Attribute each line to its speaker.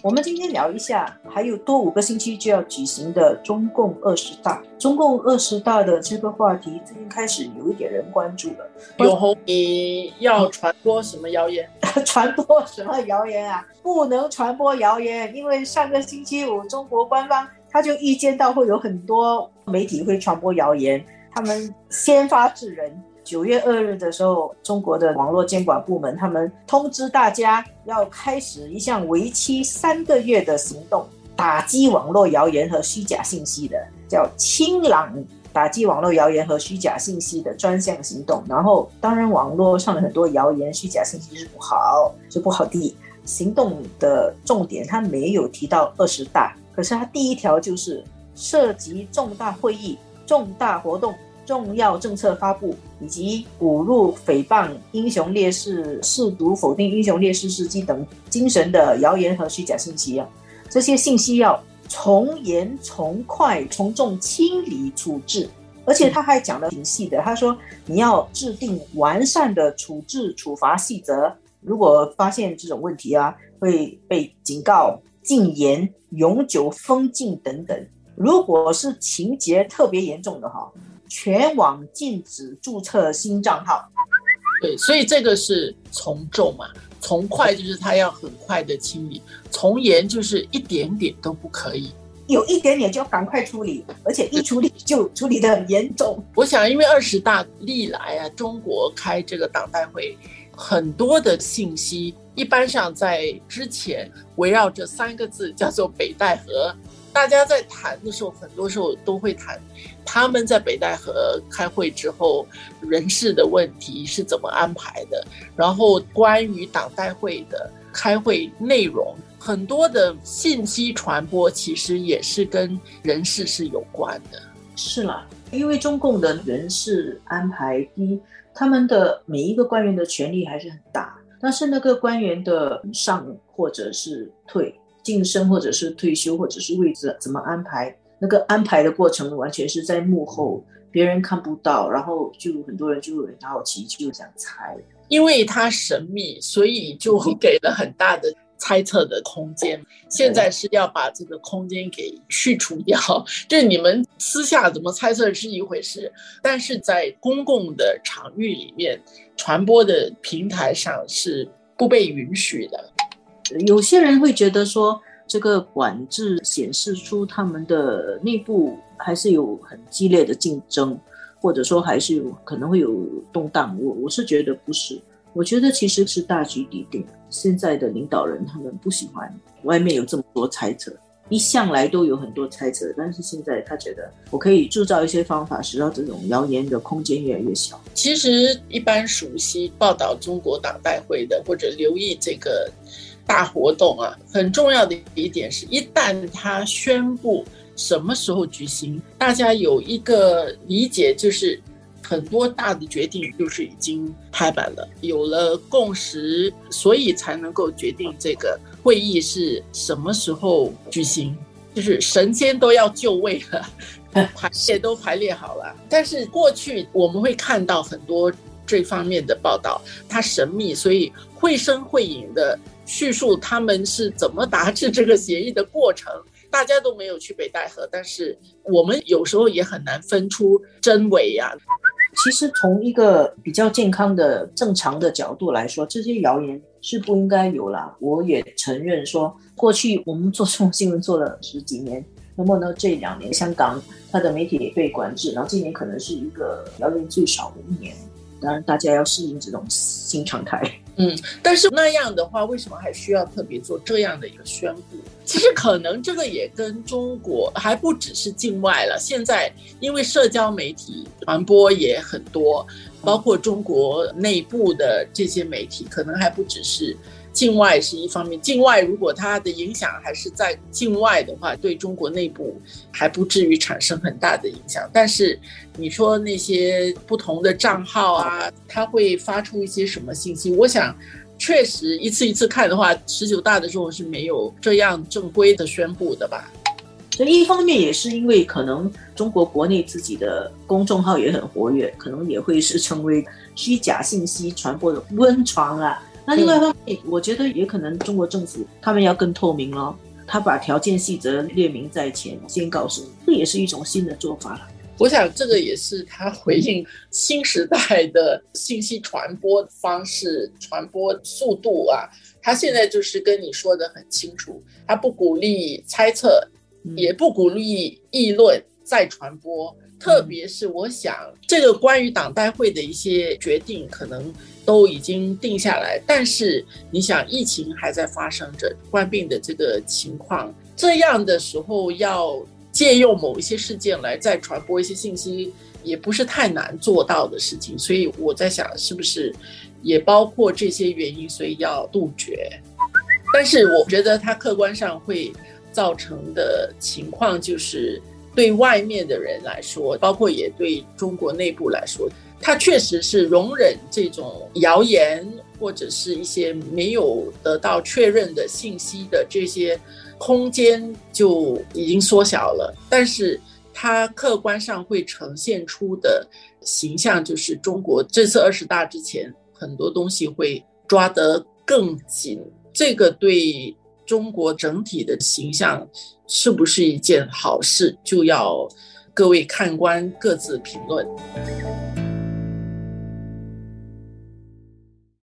Speaker 1: 我们今天聊一下，还有多五个星期就要举行的中共二十大。中共二十大的这个话题，最近开始有一点人关注了。
Speaker 2: 永红，你要传播什么谣言？
Speaker 1: 传播什么谣言啊？不能传播谣言，因为上个星期五，中国官方他就预见到会有很多媒体会传播谣言，他们先发制人。九月二日的时候，中国的网络监管部门他们通知大家要开始一项为期三个月的行动，打击网络谣言和虚假信息的，叫“清朗打击网络谣言和虚假信息的专项行动”。然后，当然网络上的很多谣言、虚假信息是不好，是不好的。行动的重点他没有提到二十大，可是他第一条就是涉及重大会议、重大活动。重要政策发布以及侮辱、诽谤、英雄烈士、试图否定英雄烈士事迹等精神的谣言和虚假信息啊，这些信息要从严、从快、从重清理处置。而且他还讲的挺细的，他说你要制定完善的处置处罚细则，如果发现这种问题啊，会被警告、禁言、永久封禁等等。如果是情节特别严重的哈。全网禁止注册新账号，
Speaker 2: 对，所以这个是从重嘛，从快就是他要很快的清理，从严就是一点点都不可以，
Speaker 1: 有一点点就要赶快处理，而且一处理就处理的很严重。
Speaker 2: 我想，因为二十大历来啊，中国开这个党代会，很多的信息，一般上在之前围绕着三个字叫做北戴河。大家在谈的时候，很多时候都会谈他们在北戴河开会之后人事的问题是怎么安排的，然后关于党代会的开会内容，很多的信息传播其实也是跟人事是有关的。
Speaker 1: 是啦，因为中共的人事安排，第一，他们的每一个官员的权力还是很大，但是那个官员的上或者是退。晋升或者是退休或者是位置怎么安排？那个安排的过程完全是在幕后，别人看不到，然后就很多人就很好奇，就想猜。
Speaker 2: 因为它神秘，所以就给了很大的猜测的空间。现在是要把这个空间给去除掉，就你们私下怎么猜测是一回事，但是在公共的场域里面传播的平台上是不被允许的。
Speaker 1: 有些人会觉得说，这个管制显示出他们的内部还是有很激烈的竞争，或者说还是有可能会有动荡。我我是觉得不是，我觉得其实是大局已定。现在的领导人他们不喜欢外面有这么多猜测，一向来都有很多猜测，但是现在他觉得我可以铸造一些方法，使到这种谣言的空间越来越小。
Speaker 2: 其实一般熟悉报道中国党代会的，或者留意这个。大活动啊，很重要的一点是，一旦他宣布什么时候举行，大家有一个理解，就是很多大的决定就是已经拍板了，有了共识，所以才能够决定这个会议是什么时候举行，就是神仙都要就位了，排列都排列好了。但是过去我们会看到很多这方面的报道，它神秘，所以绘声绘影的。叙述他们是怎么达至这个协议的过程，大家都没有去北戴河，但是我们有时候也很难分出真伪呀。
Speaker 1: 其实从一个比较健康的、正常的角度来说，这些谣言是不应该有了。我也承认说，过去我们做这种新闻做了十几年，那么呢，这两年香港它的媒体也被管制，然后今年可能是一个谣言最少的一年。当然，大家要适应这种新常态。
Speaker 2: 嗯，但是那样的话，为什么还需要特别做这样的一个宣布？其实可能这个也跟中国还不只是境外了。现在因为社交媒体传播也很多，包括中国内部的这些媒体，可能还不只是。境外是一方面，境外如果它的影响还是在境外的话，对中国内部还不至于产生很大的影响。但是你说那些不同的账号啊，它会发出一些什么信息？我想确实一次一次看的话，十九大的时候是没有这样正规的宣布的吧？
Speaker 1: 所以一方面也是因为可能中国国内自己的公众号也很活跃，可能也会是成为虚假信息传播的温床啊。那另外一方面，我觉得也可能中国政府他们要更透明了，他把条件细则列明在前，先告诉你，这也是一种新的做法了。
Speaker 2: 我想这个也是他回应新时代的信息传播方式、传播速度啊。他现在就是跟你说的很清楚，他不鼓励猜测，也不鼓励议论再传播。特别是我想，这个关于党代会的一些决定，可能都已经定下来。但是你想，疫情还在发生着，患病的这个情况，这样的时候要借用某一些事件来再传播一些信息，也不是太难做到的事情。所以我在想，是不是也包括这些原因，所以要杜绝。但是我觉得它客观上会造成的情况就是。对外面的人来说，包括也对中国内部来说，它确实是容忍这种谣言或者是一些没有得到确认的信息的这些空间就已经缩小了。但是它客观上会呈现出的形象，就是中国这次二十大之前很多东西会抓得更紧，这个对。中国整体的形象是不是一件好事，就要各位看官各自评论。